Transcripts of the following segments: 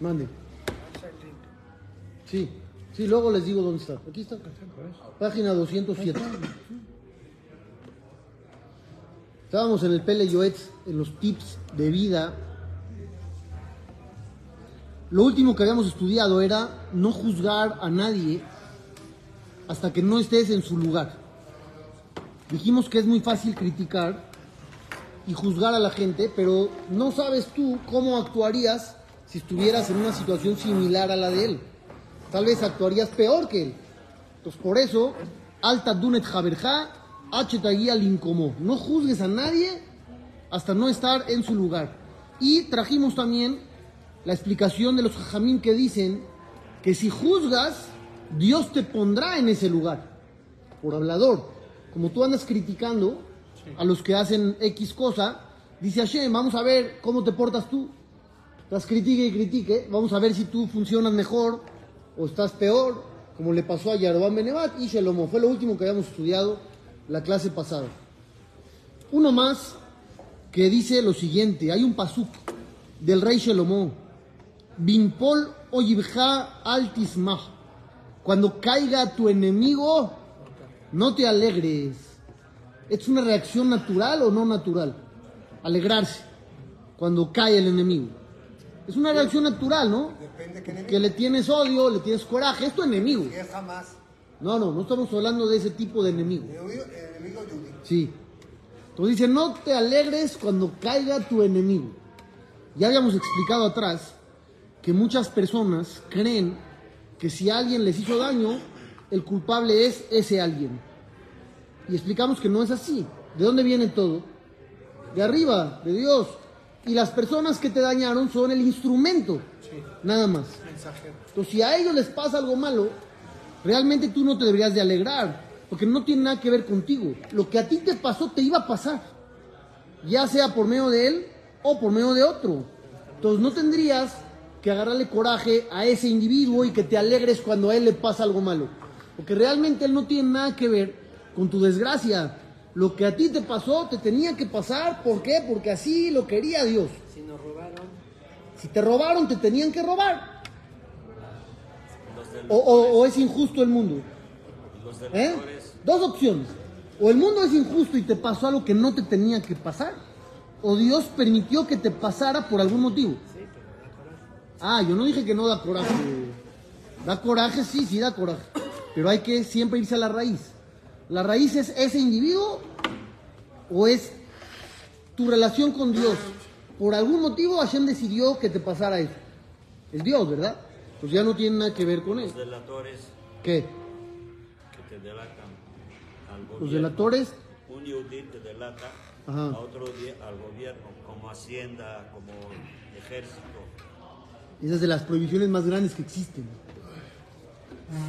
Mande. Sí, sí, luego les digo dónde está. Aquí está. Página 207. Estábamos en el Pele Yoetz, en los tips de vida. Lo último que habíamos estudiado era no juzgar a nadie hasta que no estés en su lugar. Dijimos que es muy fácil criticar y juzgar a la gente, pero no sabes tú cómo actuarías si estuvieras en una situación similar a la de él. Tal vez actuarías peor que él. Entonces, por eso, alta dunet jaberja, guía al incomó. No juzgues a nadie hasta no estar en su lugar. Y trajimos también la explicación de los jajamín que dicen que si juzgas, Dios te pondrá en ese lugar, por hablador. Como tú andas criticando a los que hacen X cosa, dice Hashem, vamos a ver cómo te portas tú. Estás critique y critique, vamos a ver si tú funcionas mejor o estás peor, como le pasó a Yarobán Benevat y Shelomo. Fue lo último que habíamos estudiado la clase pasada. Uno más que dice lo siguiente, hay un pasuk del rey Shelomo, Binpol oyibja altismah, cuando caiga tu enemigo, no te alegres. ¿Es una reacción natural o no natural? Alegrarse cuando cae el enemigo. Es una reacción natural, ¿no? Depende que Que le tienes odio, le tienes coraje, es tu enemigo. Si es jamás. No, no, no estamos hablando de ese tipo de enemigo. Enemigo, enemigo Yudí. Sí. Entonces dice, no te alegres cuando caiga tu enemigo. Ya habíamos explicado atrás que muchas personas creen que si alguien les hizo daño, el culpable es ese alguien. Y explicamos que no es así. ¿De dónde viene todo? De arriba, de Dios. Y las personas que te dañaron son el instrumento, nada más. Entonces, si a ellos les pasa algo malo, realmente tú no te deberías de alegrar, porque no tiene nada que ver contigo. Lo que a ti te pasó te iba a pasar, ya sea por medio de él o por medio de otro. Entonces, no tendrías que agarrarle coraje a ese individuo y que te alegres cuando a él le pasa algo malo, porque realmente él no tiene nada que ver con tu desgracia. Lo que a ti te pasó te tenía que pasar, ¿por qué? Porque así lo quería Dios. Si nos robaron, Si te robaron, te tenían que robar. O, o- o es injusto el mundo. ¿Eh? Dos opciones. O el mundo es injusto y te pasó algo que no te tenía que pasar. O Dios permitió que te pasara por algún motivo. Ah, yo no dije que no da coraje. Da coraje, sí, sí da coraje. Pero hay que siempre irse a la raíz. La raíz es ese individuo o es tu relación con Dios. Por algún motivo Hashem decidió que te pasara eso. Es Dios, ¿verdad? Pues ya no tiene nada que ver con él. Los delatores ¿Qué? que te delatan al gobierno. Los delatores. Un yudí te delata Ajá. a otro al gobierno, como Hacienda, como Ejército. Esa es de las prohibiciones más grandes que existen.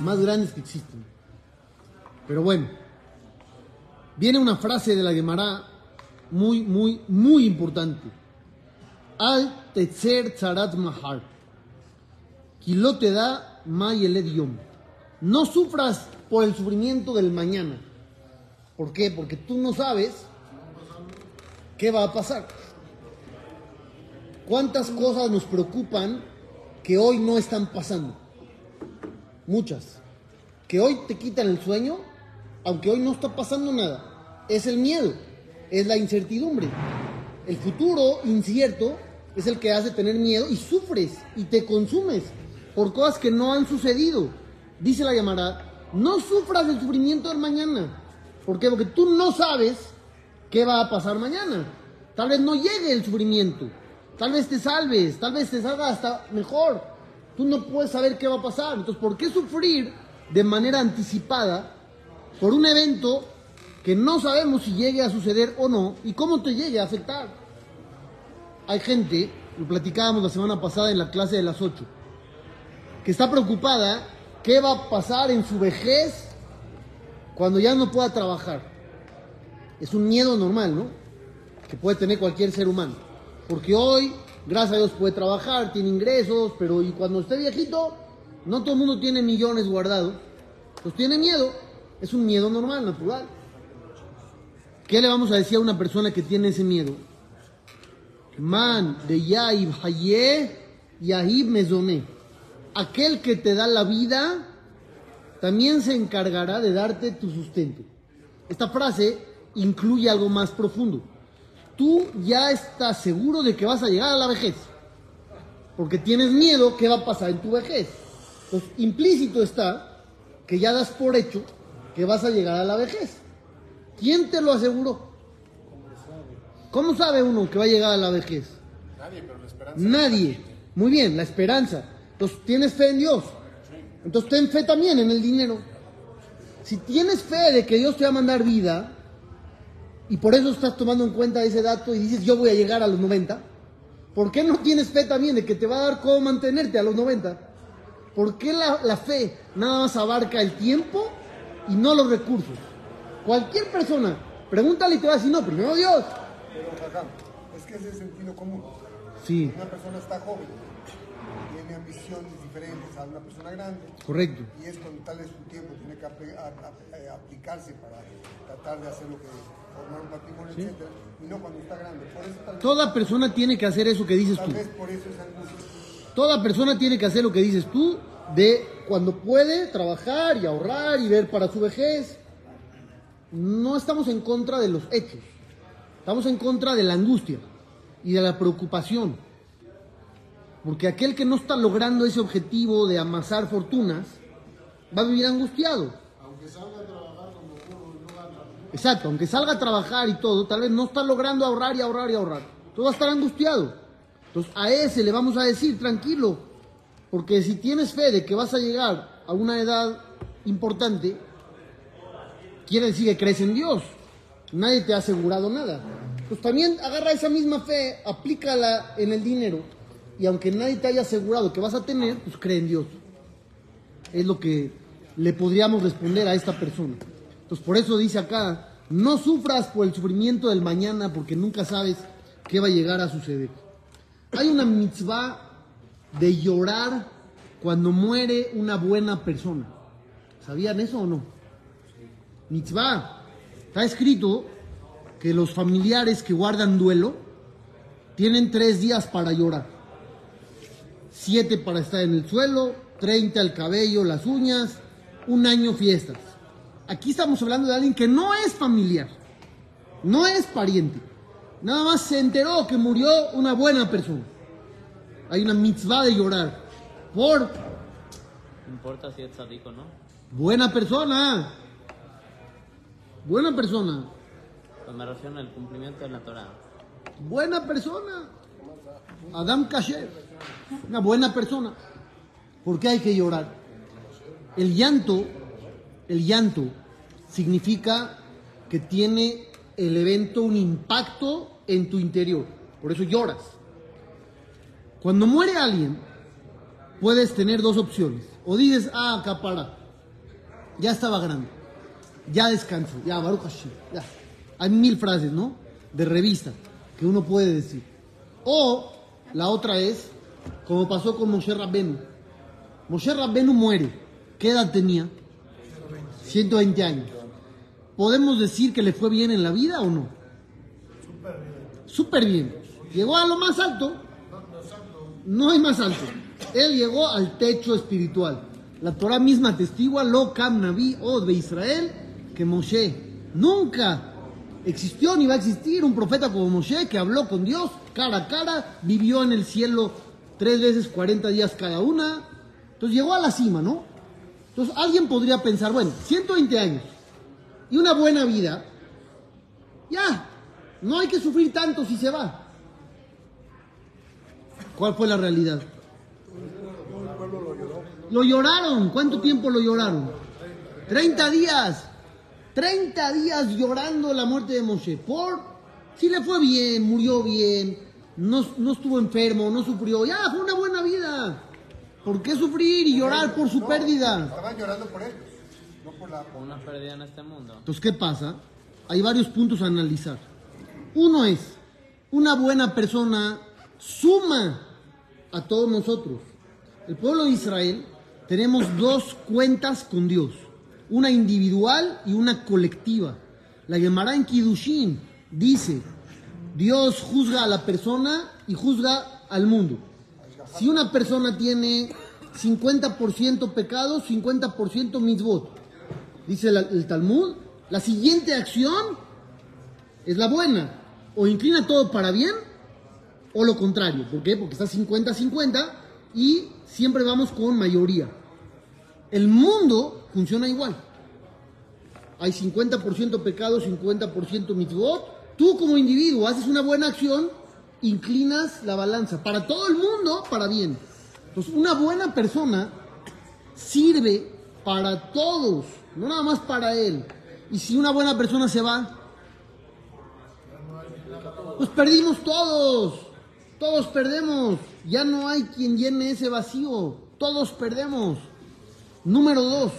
Más grandes que existen. Pero bueno, viene una frase de la Gemara muy, muy, muy importante. Al tetzer tzarat mahar. Kilo te da mayeled yom. No sufras por el sufrimiento del mañana. ¿Por qué? Porque tú no sabes qué va a pasar. ¿Cuántas cosas nos preocupan que hoy no están pasando? Muchas. Que hoy te quitan el sueño, aunque hoy no está pasando nada. Es el miedo, es la incertidumbre. El futuro incierto es el que hace tener miedo y sufres y te consumes por cosas que no han sucedido. Dice la llamada, no sufras el sufrimiento del mañana. ¿Por qué? Porque tú no sabes qué va a pasar mañana. Tal vez no llegue el sufrimiento. Tal vez te salves, tal vez te salga hasta mejor. Tú no puedes saber qué va a pasar. Entonces, ¿por qué sufrir de manera anticipada por un evento que no sabemos si llegue a suceder o no y cómo te llegue a afectar? Hay gente, lo platicábamos la semana pasada en la clase de las 8, que está preocupada qué va a pasar en su vejez cuando ya no pueda trabajar. Es un miedo normal, ¿no? Que puede tener cualquier ser humano. Porque hoy, gracias a Dios, puede trabajar, tiene ingresos, pero y cuando esté viejito, no todo el mundo tiene millones guardados. Pues tiene miedo. Es un miedo normal, natural. ¿Qué le vamos a decir a una persona que tiene ese miedo? Man de Yaib Haye y ahí me zoné. Aquel que te da la vida también se encargará de darte tu sustento. Esta frase incluye algo más profundo. Tú ya estás seguro de que vas a llegar a la vejez, porque tienes miedo qué va a pasar en tu vejez. Entonces, implícito está que ya das por hecho que vas a llegar a la vejez. ¿Quién te lo aseguró? ¿Cómo sabe uno que va a llegar a la vejez? Nadie, pero la esperanza. Nadie. Muy bien, la esperanza. Entonces, ¿tienes fe en Dios? Entonces, ten fe también en el dinero. Si tienes fe de que Dios te va a mandar vida, y por eso estás tomando en cuenta ese dato y dices, yo voy a llegar a los 90, ¿por qué no tienes fe también de que te va a dar cómo mantenerte a los 90? ¿Por qué la, la fe nada más abarca el tiempo y no los recursos? Cualquier persona, pregúntale y te va a decir, no, primero Dios. Pero, Jajam, es que es de sentido común. Sí, Una persona está joven, tiene ambiciones diferentes a una persona grande, correcto. y es cuando tal vez su tiempo tiene que a- a- eh, aplicarse para tratar de hacer lo que formar un patrimonio, etcétera, y no cuando está grande. Por eso tal vez, Toda persona tiene que hacer eso que dices tal tú. vez por eso angustia. Toda persona tiene que hacer lo que dices tú, de cuando puede trabajar y ahorrar y ver para su vejez. No estamos en contra de los hechos, estamos en contra de la angustia y de la preocupación. Porque aquel que no está logrando ese objetivo de amasar fortunas, va a vivir angustiado. Exacto, aunque salga a trabajar y todo, tal vez no está logrando ahorrar y ahorrar y ahorrar. Todo va a estar angustiado. Entonces a ese le vamos a decir, tranquilo, porque si tienes fe de que vas a llegar a una edad importante, quiere decir que crees en Dios. Nadie te ha asegurado nada. Pues también agarra esa misma fe, aplícala en el dinero, y aunque nadie te haya asegurado que vas a tener, pues cree en Dios. Es lo que le podríamos responder a esta persona. Entonces por eso dice acá, no sufras por el sufrimiento del mañana porque nunca sabes qué va a llegar a suceder. Hay una mitzvah de llorar cuando muere una buena persona. ¿Sabían eso o no? Mitzvah. Está escrito que los familiares que guardan duelo tienen tres días para llorar. Siete para estar en el suelo, treinta el cabello, las uñas, un año fiestas. Aquí estamos hablando de alguien que no es familiar, no es pariente. Nada más se enteró que murió una buena persona. Hay una mitzvah de llorar por No importa si es tzadik o no. buena persona. Buena persona. Pues me refiero al cumplimiento de la Torah. Buena persona. Adam Kasher. Una buena persona. ¿Por qué hay que llorar? El llanto, el llanto significa que tiene el evento un impacto en tu interior. Por eso lloras. Cuando muere alguien, puedes tener dos opciones. O dices, ah, capara, ya estaba grande, ya descanso, ya, Baruch Hashem, ya. Hay mil frases, ¿no? De revista que uno puede decir. O la otra es, como pasó con Moshe Rabbenu. Moshe Rabbenu muere. ¿Qué edad tenía? 120 años. ¿Podemos decir que le fue bien en la vida o no? Súper bien. Llegó a lo más alto. No hay más alto. Él llegó al techo espiritual. La Torah misma testigua, lo Kam Naví de Israel, que Moshe nunca existió ni va a existir un profeta como Moshe que habló con Dios cara a cara, vivió en el cielo tres veces 40 días cada una. Entonces llegó a la cima, ¿no? Entonces alguien podría pensar, bueno, 120 años y una buena vida, ya, no hay que sufrir tanto si se va. ¿Cuál fue la realidad? Lo lloraron. ¿Cuánto tiempo lo lloraron? 30 días. 30 días llorando la muerte de Moshe. Por si le fue bien, murió bien, no, no estuvo enfermo, no sufrió. Ya, fue una buena vida. ¿Por qué sufrir y llorar por su No, pérdida? Estaban llorando por ellos, no por la... Por una pérdida en este mundo. Entonces, ¿qué pasa? Hay varios puntos a analizar. Uno es, una buena persona suma a todos nosotros. El pueblo de Israel tenemos dos cuentas con Dios, una individual y una colectiva. La Gemara en Kiddushin dice, Dios juzga a la persona y juzga al mundo. Si una persona tiene 50% pecados, 50% mitzvot, dice el Talmud, la siguiente acción es la buena. O inclina todo para bien o lo contrario. ¿Por qué? Porque está 50-50 y siempre vamos con mayoría. El mundo funciona igual. Hay 50% pecado, 50% mitzvot. Tú como individuo haces una buena acción, inclinas la balanza. Para todo el mundo, para bien. Entonces, una buena persona sirve para todos, no nada más para él. Y si una buena persona se va, pues perdimos todos. Todos perdemos. Ya no hay quien llene ese vacío. Todos perdemos. Número dos,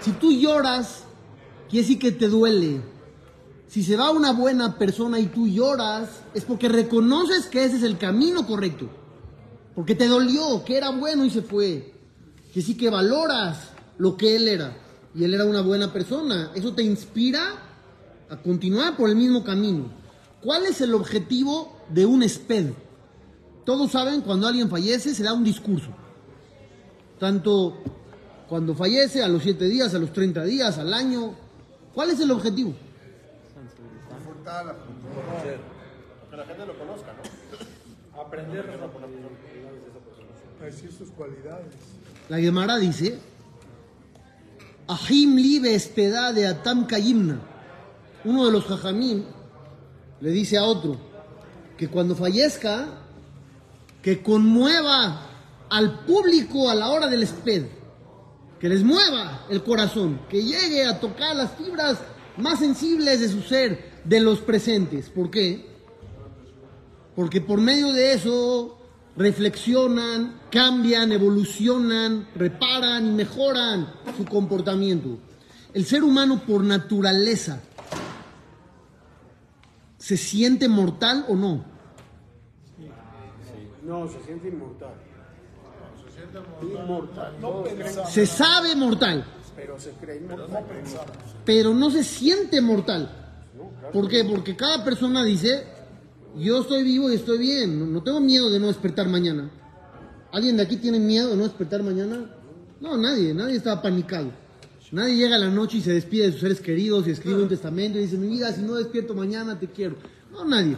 si tú lloras, quiere decir que te duele. Si se va una buena persona y tú lloras, es porque reconoces que ese es el camino correcto. Porque te dolió, que era bueno y se fue. Que sí que valoras lo que él era. Y él era una buena persona. Eso te inspira a continuar por el mismo camino. ¿Cuál es el objetivo de un SPED? Todos saben, cuando alguien fallece, se da un discurso. Tanto cuando fallece, a los 7 días, a los 30 días, al año. ¿Cuál es el objetivo? Cultura. Que la gente lo conozca, ¿no? Aprender a Decir sus cualidades. La Gemara dice, Ahim libe espeda de Atam Kayimna. Uno de los jajamín le dice a otro que cuando fallezca, que conmueva al público a la hora del esped, que les mueva el corazón, que llegue a tocar las fibras más sensibles de su ser, de los presentes. ¿Por qué? Porque por medio de eso reflexionan, cambian, evolucionan, reparan y mejoran su comportamiento. El ser humano por naturaleza se siente mortal o no. No, se siente inmortal. Inmortal. No pensamos, Se sabe mortal, pero se cree inmortal. pero no se siente mortal. ¿Por qué? Porque cada persona dice, yo estoy vivo y estoy bien, no, no tengo miedo de no despertar mañana. ¿Alguien de aquí tiene miedo de no despertar mañana? No, nadie, nadie está panicado. Nadie llega a la noche y se despide de sus seres queridos y escribe un testamento y dice, mi vida, si no despierto mañana te quiero. No, nadie.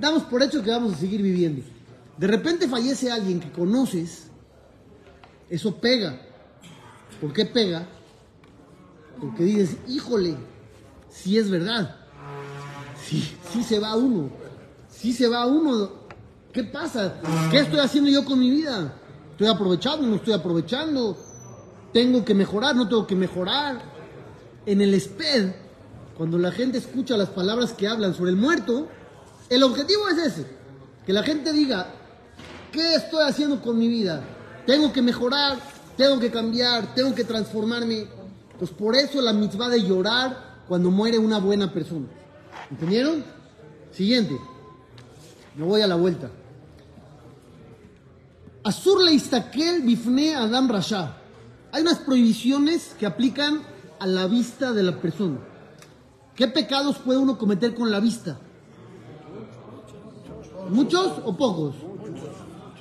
Damos por hecho que vamos a seguir viviendo. De repente fallece alguien que conoces, eso pega. ¿Por qué pega? Porque dices, híjole, si es verdad. Sí, sí se va uno. Sí se va uno. ¿Qué pasa? ¿Qué estoy haciendo yo con mi vida? ¿Estoy aprovechando? ¿No estoy aprovechando? ¿Tengo que mejorar? ¿No tengo que mejorar? En el SPED, cuando la gente escucha las palabras que hablan sobre el muerto, el objetivo es ese. Que la gente diga, ¿qué estoy haciendo con mi vida? Tengo que mejorar, tengo que cambiar, tengo que transformarme. Pues por eso la mitzvah de llorar cuando muere una buena persona. ¿Entendieron? Siguiente. Me voy a la vuelta. Azur le istakel bifne Adam Rasha. Hay unas prohibiciones que aplican a la vista de la persona. ¿Qué pecados puede uno cometer con la vista? ¿Muchos o pocos?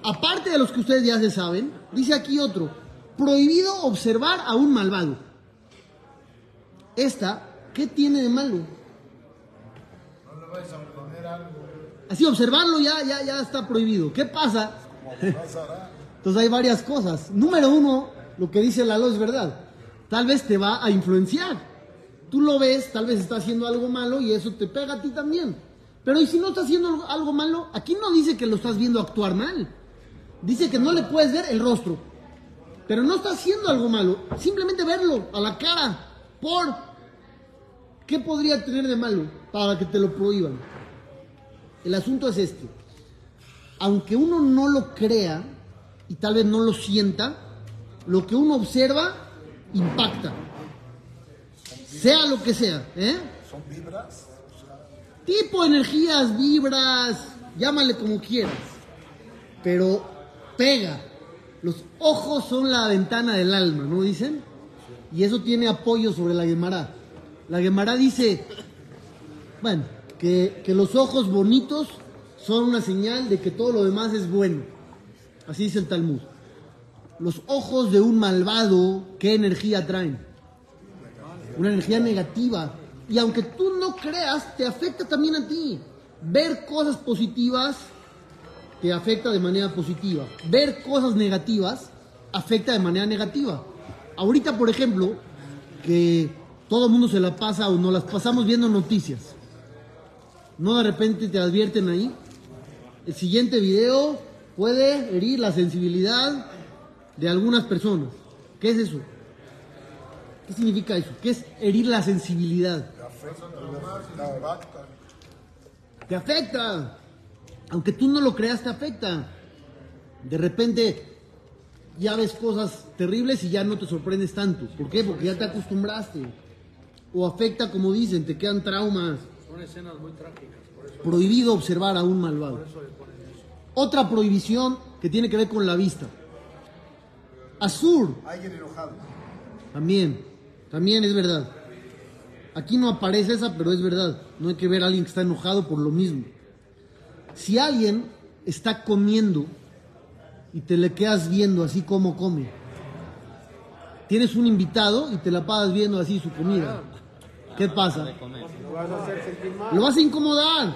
Aparte de los que ustedes ya se saben, dice aquí otro. Prohibido observar a un malvado. Esta, ¿qué tiene de malo? Así observarlo ya, ya, ya está prohibido. ¿Qué pasa? Entonces hay varias cosas. Número uno, lo que dice Lalo es verdad. Tal vez te va a influenciar. Tú lo ves, tal vez está haciendo algo malo y eso te pega a ti también. Pero ¿y si no está haciendo algo- algo malo? Aquí no dice que lo estás viendo actuar mal. Dice que no le puedes ver el rostro. Pero no está haciendo algo malo. Simplemente verlo a la cara. Por. ¿Qué podría tener de malo para que te lo prohíban? El asunto es este. Aunque uno no lo crea y tal vez no lo sienta, lo que uno observa impacta. Sea lo que sea. ¿eh? ¿Son vibras? Tipo energías, vibras, llámale como quieras. Pero pega. Los ojos son la ventana del alma, ¿no dicen? Y eso tiene apoyo sobre la Gemara. La Gemara dice, bueno, que, que los ojos bonitos son una señal de que todo lo demás es bueno. Así dice el Talmud. Los ojos de un malvado, ¿qué energía traen? Una energía negativa. Y aunque tú no creas, te afecta también a ti. Ver cosas positivas te afecta de manera positiva. Ver cosas negativas afecta de manera negativa. Ahorita, por ejemplo, que todo el mundo se la pasa o nos las pasamos viendo noticias. No de repente te advierten ahí. El siguiente video puede herir la sensibilidad de algunas personas. ¿Qué es eso? ¿Qué significa eso? ¿Qué es herir la sensibilidad? Te afecta. Aunque tú no lo creas, te afecta. De repente ya ves cosas terribles y ya no te sorprendes tanto. ¿Por qué? Porque ya te acostumbraste. O afecta, como dicen, te quedan traumas. Son escenas muy trágicas, por eso, Prohibido observar a un malvado. por eso le ponen eso. Otra prohibición que tiene que ver con la vista. Azur, Alguien enojado. también, también es verdad. Aquí no aparece esa, pero es verdad. No hay que ver a alguien que está enojado por lo mismo. Si alguien está comiendo y te le quedas viendo así como come, tienes un invitado y te la pasas viendo así su comida, ¿qué pasa? Lo vas a hacer sentir mal. Lo vas a incomodar.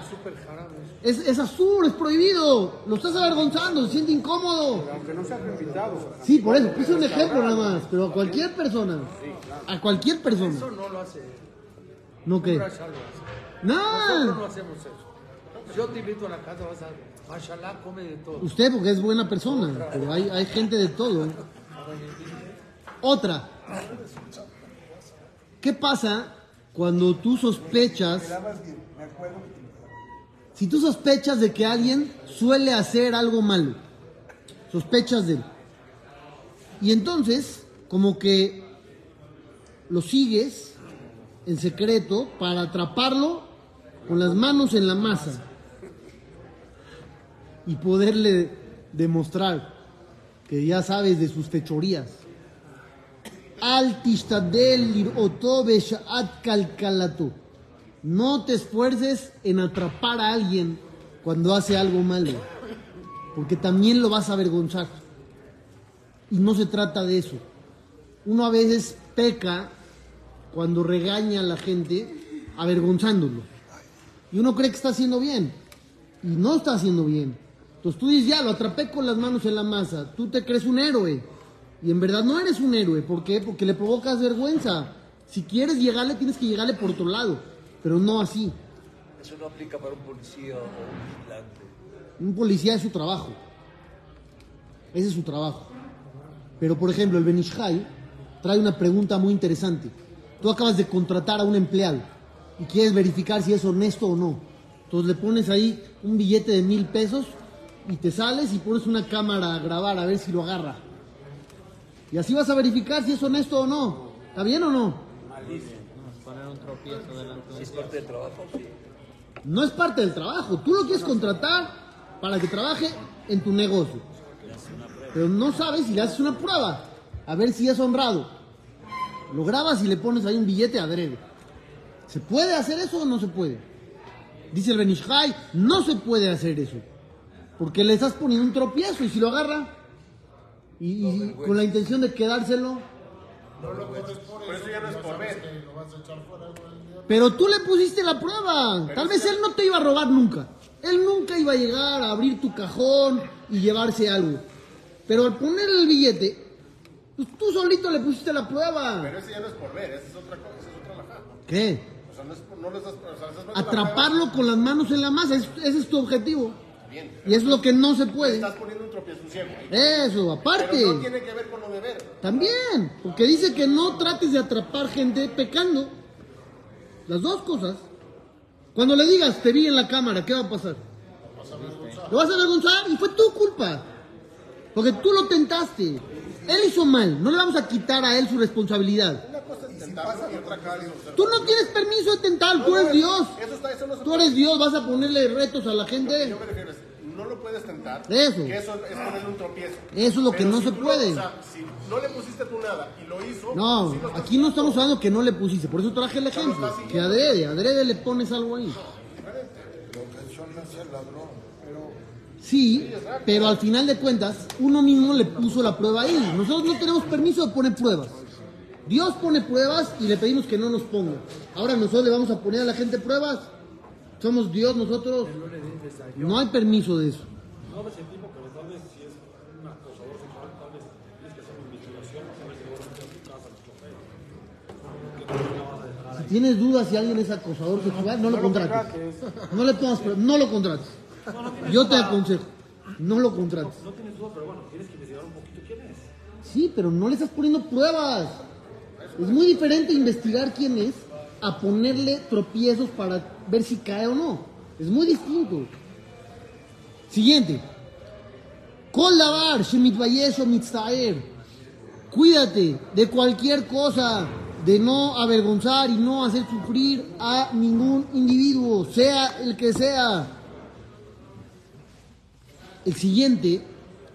Es, es azul, es prohibido. Lo estás avergonzando, se siente incómodo. Aunque no seas invitado. Sí, por eso, puse un ejemplo nada más, pero a cualquier persona. A cualquier persona. Eso no lo hace. No lo hace. Nosotros no No. hacemos eso. Yo te invito a la casa, vas a. Mashallah, come de todo. Usted porque es buena persona, pero hay, hay gente de todo. Otra. ¿Qué pasa cuando tú sospechas, si tú sospechas de que alguien suele hacer algo malo? Sospechas de él. Y entonces, como que lo sigues en secreto para atraparlo con las manos en la masa y poderle demostrar que ya sabes de sus fechorías. No te esfuerces en atrapar a alguien cuando hace algo malo, porque también lo vas a avergonzar. Y no se trata de eso. Uno a veces peca cuando regaña a la gente avergonzándolo. Y uno cree que está haciendo bien. Y no está haciendo bien. Entonces tú dices, ya, lo atrapé con las manos en la masa. Tú te crees un héroe. Y en verdad no eres un héroe. ¿Por qué? Porque le provocas vergüenza. Si quieres llegarle, tienes que llegarle por otro lado. Pero no así. Eso no aplica para un policía o un vigilante. Un policía es su trabajo. Ese es su trabajo. Pero, por ejemplo, el Benishai trae una pregunta muy interesante. Tú acabas de contratar a un empleado y quieres verificar si es honesto o no. Entonces le pones ahí un billete de mil pesos y te sales y pones una cámara a grabar a ver si lo agarra. Y así vas a verificar si es honesto o no. ¿Está bien o no? Poner un tropiezo delante es parte del trabajo. No es parte del trabajo. Tú lo quieres contratar para que trabaje en tu negocio. Pero no sabes si le haces una prueba. A ver si es honrado. Lo grabas y le pones ahí un billete adrede. ¿Se puede hacer eso o no se puede? Dice el Benishai, no se puede hacer eso. Porque le estás poniendo un tropiezo y si lo agarra y, y con la intención de quedárselo. Por eso ya no es por ver. Pero tú le pusiste la prueba. Tal vez él no te iba a robar nunca. Él nunca iba a llegar a abrir tu cajón y llevarse algo. Pero al poner el billete, pues tú solito le pusiste la prueba. Pero ese ya no es por ver, esa es otra cosa, esa es otra lajada. ¿Qué? O sea, no, es, por- no le estás, o sea, la Atraparlo con las manos en la masa. es- ese es tu objetivo. Y es lo que no se puede. Estás poniendo un tropiezo ciego. Eso, Pero no aparte. tiene que ver con lo de ver. También. Porque dice que no trates de atrapar gente pecando. Las dos cosas. Cuando le digas, te vi en la cámara, ¿qué va a pasar? Lo vas a avergonzar y fue tu culpa. Porque tú lo tentaste. Él hizo mal. No le vamos a quitar a él su responsabilidad. Una cosa es tentarlo y otra cosa es Tú no tienes permiso de tentar. Tú eres Dios. Eso está, eso no Tú eres Dios. Vas a ponerle retos a la gente. Yo me refiero, es, no lo puedes tentar. Eso. Que eso es ponerle un tropiezo. Eso es lo que no si se puede. o sea, si no le pusiste tú nada y lo hizo. No, lo estás aquí no estamos hablando que no le pusiste. Por eso traje el ejemplo. Que adrede, adrede le pones algo ahí. Sí, pero al final de cuentas, uno mismo le puso la prueba ahí. Nosotros no tenemos permiso de poner pruebas. Dios pone pruebas y le pedimos que no nos ponga. Ahora nosotros le vamos a poner a la gente pruebas. Somos Dios nosotros. No hay permiso de eso. No ves el tipo, pero tal vez si es un acosador sexual, tal vez tienes que hacer una investigación, saber si va a meter a tu casa, a vas dejar Si tienes dudas si alguien es acosador sexual, no lo contrates. No le pongas pruebas, no lo contrates. Yo te aconsejo, no lo contrates. No tienes duda, pero bueno, tienes que investigar un poquito quién es. Sí, pero no le estás poniendo pruebas. Es muy diferente investigar quién es a ponerle tropiezos para ver si cae o no. Es muy distinto. Siguiente. O mitztaer. Cuídate de cualquier cosa, de no avergonzar y no hacer sufrir a ningún individuo, sea el que sea. El siguiente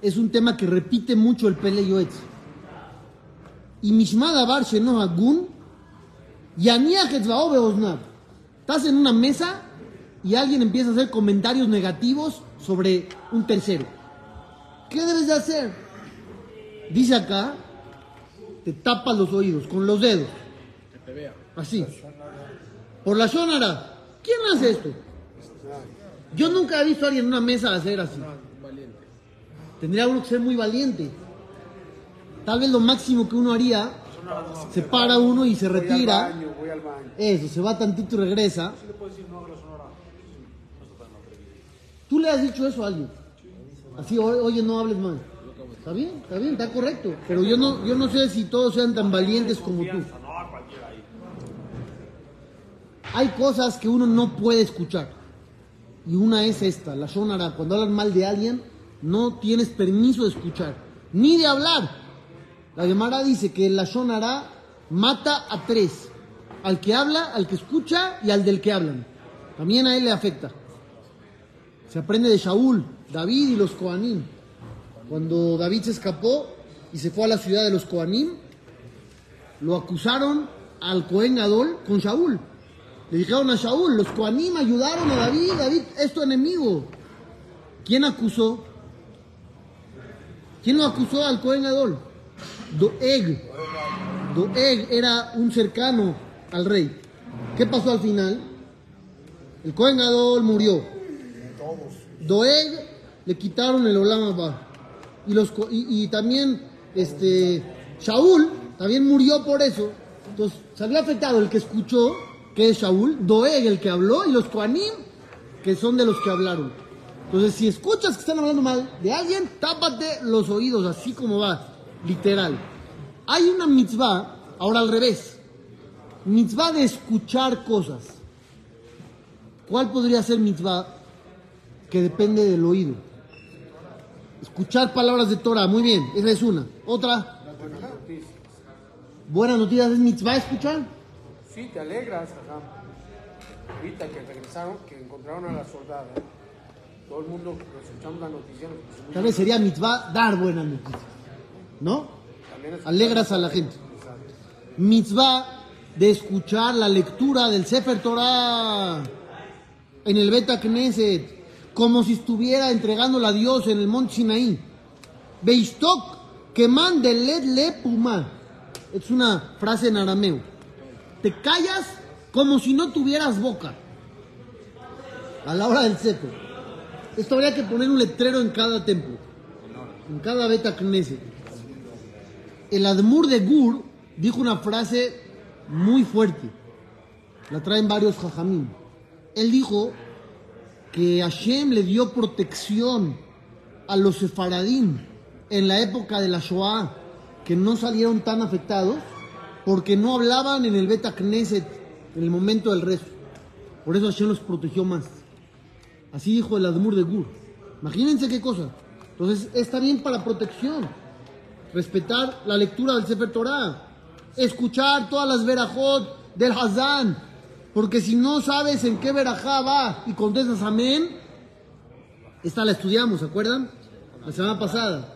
es un tema que repite mucho el Pele Yoetz. Y Mishma Davar Sheno Hagun, Yaniach Etzvao Beoznav. Estás en una mesa y alguien empieza a hacer comentarios negativos sobre un tercero. ¿Qué debes de hacer? Dice acá, te tapas los oídos con los dedos. Así. Por la Shonara. ¿Quién hace esto? Yo nunca he visto a alguien en una mesa hacer así. Tendría uno que ser muy valiente. Tal vez lo máximo que uno haría, se para uno y se retira. Eso, se va tantito y regresa. Le has dicho eso a alguien. Así, "O- oye, no hables mal. Está bien, está bien, está correcto. Pero yo no, yo no sé si todos sean tan valientes como tú. Hay cosas que uno no puede escuchar. Y una es esta, la shonara. Cuando hablan mal de alguien, no tienes permiso de escuchar, ni de hablar. La Gemara dice que la shonara mata a tres. Al que habla, al que escucha y al del que hablan. También a él le afecta. Se aprende de Shaul, David y los Koanim. Cuando David se escapó y se fue a la ciudad de los Koanim, lo acusaron al Cohen Gadol con Shaul. Le dijeron a Shaul, los Koanim ayudaron a David, David es tu enemigo. ¿Quién acusó? ¿Quién lo acusó al Cohen Gadol? Doeg. Doeg era un cercano al rey. ¿Qué pasó al final? El Cohen Gadol murió. Doeg le quitaron el Olam Abba. Y, los, y, también este, Shaul también murió por eso. Entonces salió afectado el que escuchó, que es Shaul, Doeg el que habló, y los Koanim, que son de los que hablaron. Entonces, si escuchas que están hablando mal de alguien, tápate los oídos, así como va, literal. Hay una mitzvah, ahora al revés, mitzvah de escuchar cosas. ¿Cuál podría ser mitzvah que depende del oído? Escuchar palabras de Torah, muy bien, esa es una. Otra, buenas noticias, ¿es mitzvah escuchar? Sí, te alegras, ajá. Ahorita que regresaron, que encontraron a la soldada, todo el mundo nos escuchamos la noticia, Tal vez sería mitzvah dar buenas noticias, ¿no? Alegras a la gente. Mitzvah de escuchar la lectura del Sefer Torah en el Beta Knesset, como si estuviera entregándola a Dios en el monte Sinaí. Beistok que mande le puma. Es una frase en arameo. Te callas como si no tuvieras boca. A la hora del Sefer. Esto habría que poner un letrero en cada templo. En cada Beta Knesset. El Admur de Gur dijo una frase muy fuerte. La traen varios jajamim. Él dijo que Hashem le dio protección a los sefaradim en la época de la Shoah, que no salieron tan afectados porque no hablaban en el Beta Knesset en el momento del rezo. Por eso Hashem los protegió más. Así dijo el Admur de Gur. Imagínense qué cosa. Entonces está bien para protección respetar la lectura del Sefer Torah, escuchar todas las verajot del Hazán, porque si no sabes en qué verajá va y contestas amén, esta la estudiamos, ¿se acuerdan? La semana pasada.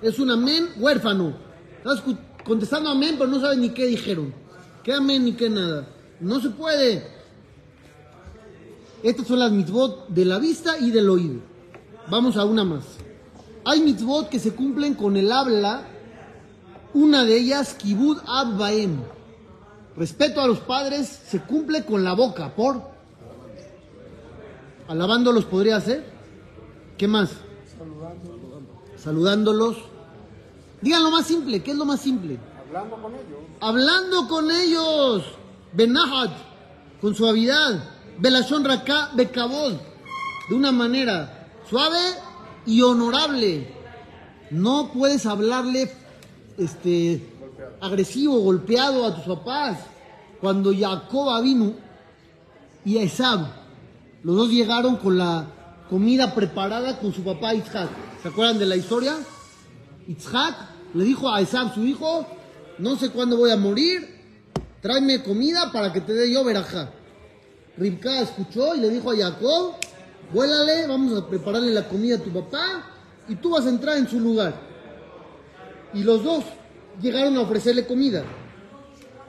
Es un amén huérfano. Estás contestando amén, pero no sabes ni qué dijeron. ¿Qué amén ni qué nada? No se puede. Estas son las mitzvot de la vista y del oído. Vamos a una más. Hay mitzvot que se cumplen con el habla. Una de ellas, kibud ab baem. Respeto a los padres se cumple con la boca, por alabándolos podría ser. ¿Qué más? Saludándolos. Digan lo más simple, ¿qué es lo más simple? Hablando con ellos. Hablando con ellos. Benahat, con suavidad. Belashon raka, bekabod. De una manera suave y honorable. No puedes hablarle este, agresivo, golpeado a tus papás. Cuando Jacob vino y Esab, los dos llegaron con la comida preparada con su papá Isaac. ¿Se acuerdan de la historia? Isaac le dijo a Esab, su hijo, no sé cuándo voy a morir, tráeme comida para que te dé yo verajá. Ribka escuchó y le dijo a Jacob, vuélale, vamos a prepararle la comida a tu papá y tú vas a entrar en su lugar. Y los dos llegaron a ofrecerle comida.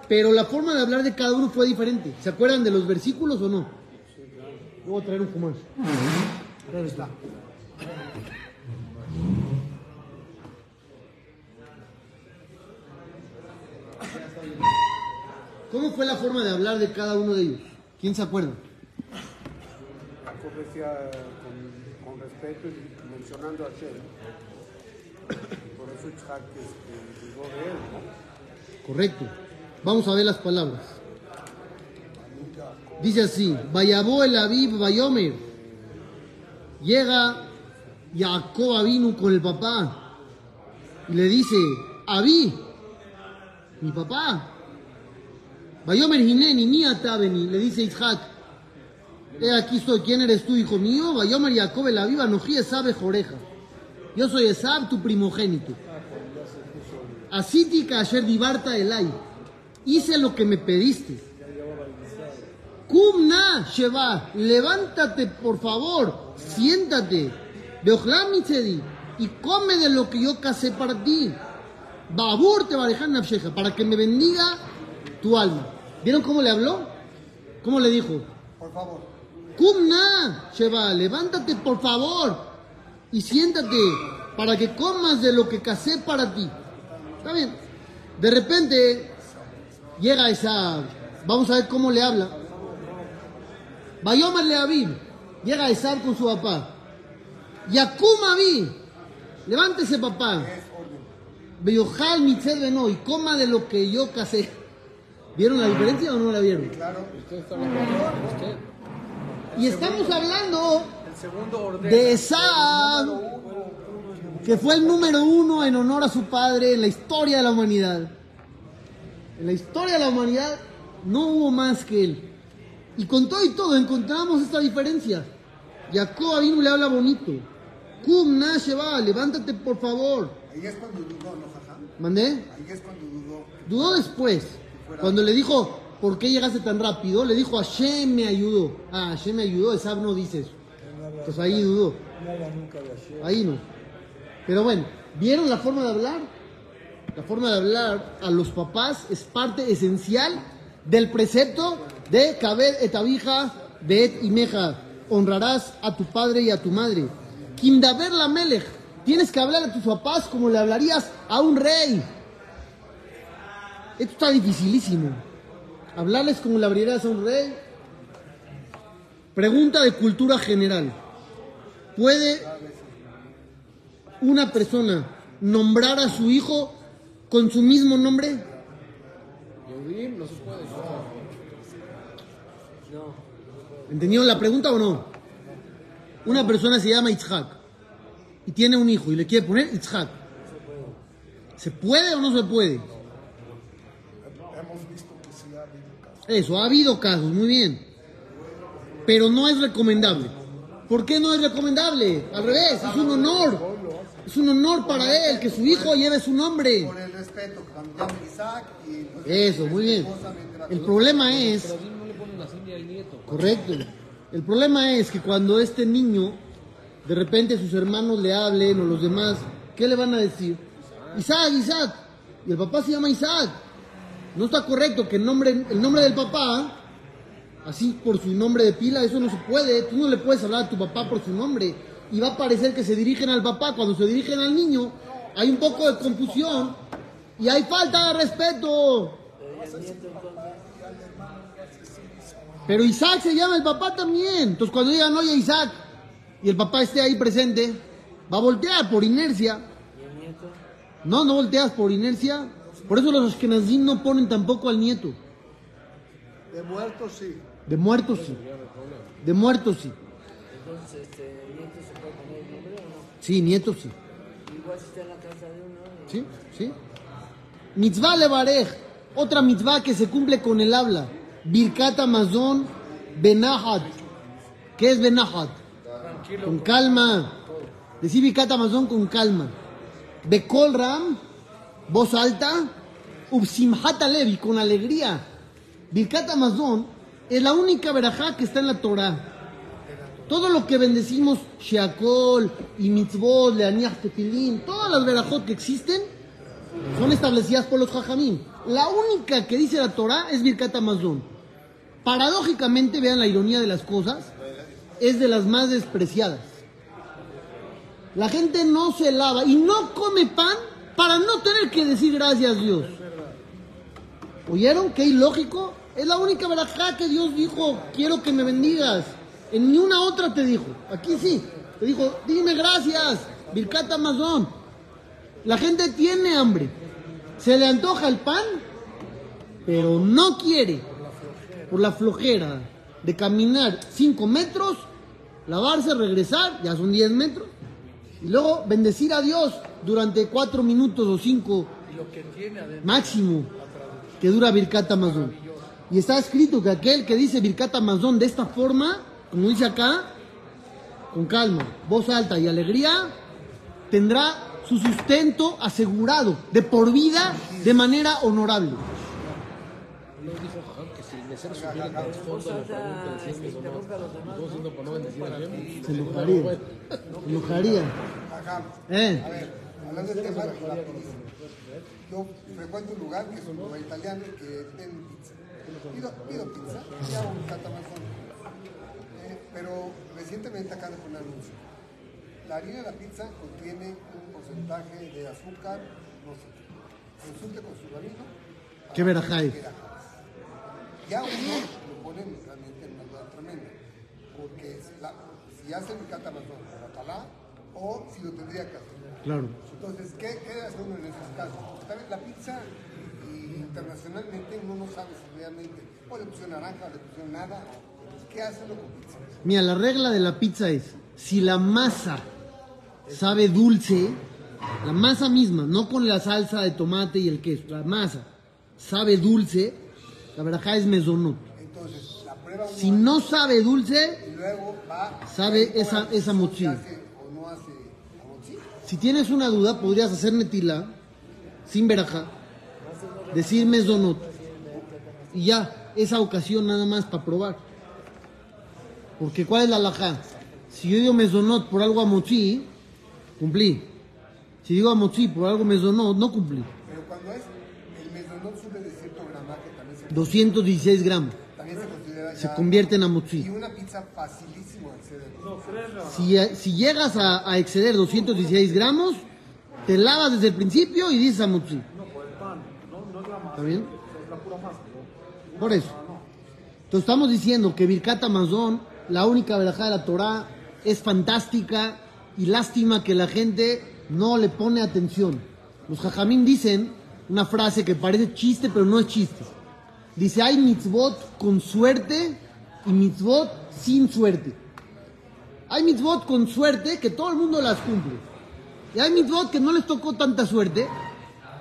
Pero la forma de hablar de cada uno fue diferente. ¿Se acuerdan de los versículos o no? Voy a traer un fumar. Ahí está. ¿Cómo fue la forma de hablar de cada uno de ellos? ¿Quién se acuerda? Jacob con, respeto y mencionando a Hashem. Por eso este, de él. Correcto. Vamos a ver las palabras. Dice así, Vayabó el Aviv Bayomer. Llega Jacob Avinu con el papá y le dice, Avi, mi papá. Bayomer Hineni, mi atabeni, le dice Isaac, he aquí estoy, ¿quién eres tú, hijo mío? Bayomer Jacob el Aviv Anoji Esab Joreja. Yo soy Esab, tu primogénito. Asiti ayer divarta elai. Hice lo que me pediste. Kumna Sheba, levántate por favor, siéntate. Beojlam mitzedi, y come de lo que yo casé para ti. Babur te barejan nafsheja, para que me bendiga tu alma. ¿Vieron cómo le habló? ¿Cómo le dijo? Por favor. Kumna Sheba, levántate por favor y siéntate para que comas de lo que casé para ti. Está bien. De repente llega esa. Vamos a ver cómo le habla. Bayomer le Aviv. Llega Esab con su papá. Yakum Avi. Levántese, papá. Beyojal mitzed beno y coma de lo que yo casé. ¿Vieron la diferencia o no la vieron? Y estamos hablando El segundo orden. De Esab, que fue el número uno en honor a su padre en la historia de la humanidad. En la historia de la humanidad no hubo más que él. Y con todo y todo encontramos esta diferencia. Jacob vino le habla bonito. Kum sheba, levántate por favor. Ahí es cuando dudó, ¿no, Jajam? ¿Mandé? Ahí es cuando dudó. Dudó después. Cuando le dijo, ¿por qué llegaste tan rápido? Le dijo, Hashem me ayudó. Ah, Hashem me ayudó, Esab no dice eso. Entonces ahí dudó. Ahí no. Pero bueno, ¿vieron la forma de hablar? La forma de hablar a los papás es parte esencial del precepto de Kabed etabija bet imeja. Honrarás a tu padre y a tu madre. Kimdaber la melech. Tienes que hablar a tus papás como le hablarías a un rey. Esto está dificilísimo. Hablarles como le hablarías a un rey. Pregunta de cultura general. ¿Puede una persona nombrar a su hijo con su mismo nombre? ¿Entendieron la pregunta o no? Una persona se llama Itzhak y tiene un hijo y le quiere poner Itzhak. ¿Se puede o no se puede? Eso, ha habido casos, muy bien. Pero no es recomendable. ¿Por qué no es recomendable? Al revés, es un honor. Es un honor para él que su hijo lleve su nombre. Por el respeto, que cuando llame Isaac y... pues, Eso, muy bien. El problema es, correcto, el problema es que cuando este niño, de repente sus hermanos le hablen o los demás, ¿qué le van a decir? Isaac, Isaac. Y el papá se llama Isaac. No está correcto que el nombre, el nombre del papá, así por su nombre de pila, eso no se puede. Tú no le puedes hablar a tu papá por su nombre. y va a parecer que se dirigen al papá. Cuando se dirigen al niño, hay un poco de confusión y hay falta de respeto. Pero Isaac se llama el papá también. Entonces cuando digan, oye Isaac, y el papá esté ahí presente, va a voltear por inercia. No, no volteas por inercia. Por eso los Ashkenazim no ponen tampoco al nieto. De muertos sí. De muertos sí. De muertos sí. Entonces, este, nieto se puede poner el nombre o no? Sí, nietos sí. Igual si está en la casa de uno. Sí, sí. Mitzvah levarej. Otra mitzvah que se cumple con el habla. Birkat Amazon Benahat. ¿Qué es Benahat? Con calma. Decir Birkat Amazon con calma. Bekol Ram, voz alta. Ubsimhat Alevi, con alegría. Birkat Amazon es la única verajá que está en la Torah. Todo lo que bendecimos, Sheakol y Mitzvot, Leaniach Tefilín, todas las verajot que existen son establecidas por los Jajamim. La única que dice la Torah es Birkat Amazon. Paradójicamente, vean la ironía de las cosas, es de las más despreciadas. La gente no se lava y no come pan para no tener que decir gracias Dios. ¿Oyeron? Qué ilógico. Es la única verajá que Dios dijo, quiero que me bendigas. En ni una otra te dijo. Aquí sí. Te dijo, dime gracias. Birkat Amazon. La gente tiene hambre. Se le antoja el pan, pero no quiere. Por la flojera de caminar 5 metros, lavarse, regresar, ya son 10 metros. Y luego bendecir a Dios durante 4 minutos o 5 máximo que dura Birkat Amazon. Y está escrito que aquel que dice Birkat Amazon de esta forma, como dice acá, con calma, voz alta y alegría, tendrá su sustento asegurado de por vida de manera honorable. Se enojaría. Se enojaría. ¿Eh? A ver, hablando del tema de la pizza. Yo frecuento un lugar que es un lugar italiano que vende pizza. Pido, pido pizza y hago un catamazón. Eh, pero recientemente acaban de poner un anuncio. La harina de la pizza contiene un porcentaje de azúcar, no sé qué. Consulte con su rabino. ¿Qué verajá es? Ya uno lo ponen realmente en una duda tremenda. Porque si, la, si hace el catamazón para Talá o si lo tendría que hacer. Claro. Entonces, ¿qué, qué hace uno en esos casos? La pizza internacionalmente no sabe si realmente o le pusieron naranja o le pusieron nada. ¿qué hace uno con pizza? Mira, la regla de la pizza es, si la masa sabe dulce, la masa misma, no con la salsa de tomate y el queso, la masa sabe dulce, la verajá es mesonot. Entonces, la prueba Si no sabe dulce, y luego va Sabe esa- esa mochila. hace O no hace amotzi. si tienes una duda, podrías hacer netila sin verajá, decir mesonot, y ya, esa ocasión nada más para probar. Porque ¿cuál es la alajá? Si yo digo mesonot por algo amotzi, cumplí. Si digo amotzi por algo mesonot, no cumplí. Pero cuando es el mesonot sube de cierto gramaje, también se, 216 gramos. también se considera Se ya- convierte en Y amotzi. una pizza facilísimo de acceder. Si, si llegas a, a exceder 216 gramos, te lavas desde el principio y dices amotzi. ¿Está bien? Por eso. Entonces estamos diciendo que Birkat Amazon, la única verajá de la Torah, es fantástica y lástima que la gente no le pone atención. Los jajamín dicen una frase que parece chiste, pero no es chiste. Dice, hay mitzvot con suerte y mitzvot sin suerte. Hay mitzvot con suerte que todo el mundo las cumple. Y hay mitzvot que no les tocó tanta suerte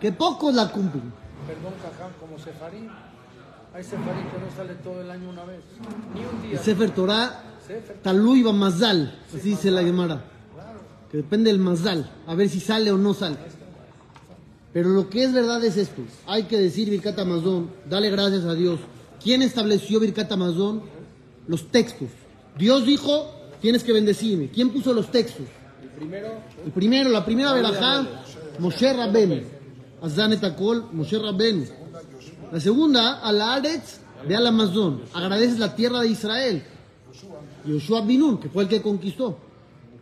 que pocos la cumplen. Perdón, Caján, como Sefarín. Hay Sefarín que no sale todo el año una vez. Ni un día. El Sefer Torah, va Mazal, así dice la Gemara. Que depende del Mazal, a ver si sale o no sale. Pero lo que es verdad es esto. Hay que decir Birkat Amazon, dale gracias a Dios. ¿Quién estableció Birkat Amazon? Los textos. Dios dijo, tienes que bendecirme. ¿Quién puso los textos? El primero, El primero, la primera verajá, Moshe Rabbenu. Azan et Akol, Moshe Rabbenu. La segunda, al Aretz de al Amazon. Agradeces la tierra de Israel. Yoshua Binun, que fue el que conquistó.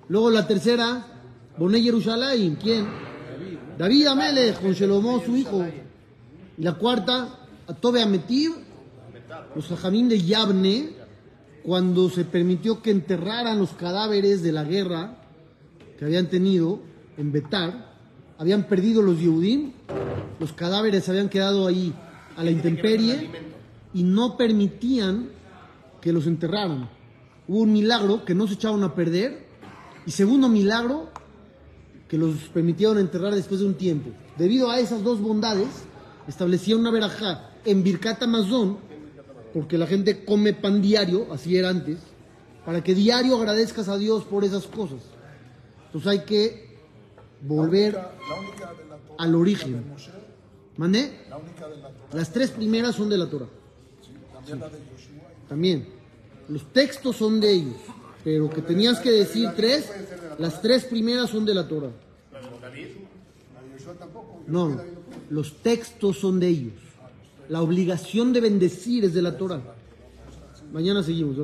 Luego la tercera, Boné Jerusalén, ¿quién? David Amelech, con Shelomó, su hijo. Y la cuarta, Tobe Ametiv, los jajamín de Yabne, cuando se permitió que enterraran los cadáveres de la guerra que habían tenido en Betar, habían perdido los Yehudim, los cadáveres habían quedado ahí a la intemperie y no permitían que los enterraran. Hubo un milagro que no se echaron a perder y segundo milagro que los permitieron enterrar después de un tiempo. Debido a esas dos bondades, establecía una verajá en Birkat Amazon, porque la gente come pan diario, así era antes, para que diario agradezcas a Dios por esas cosas. Entonces hay que volver al origen. ¿Mandé? Las tres primeras son de la Torah. Sí. También. Los textos son de ellos. Pero que tenías que decir tres, las tres primeras son de la Torah. No, los textos son de ellos. La obligación de bendecir es de la Torah. Mañana seguimos.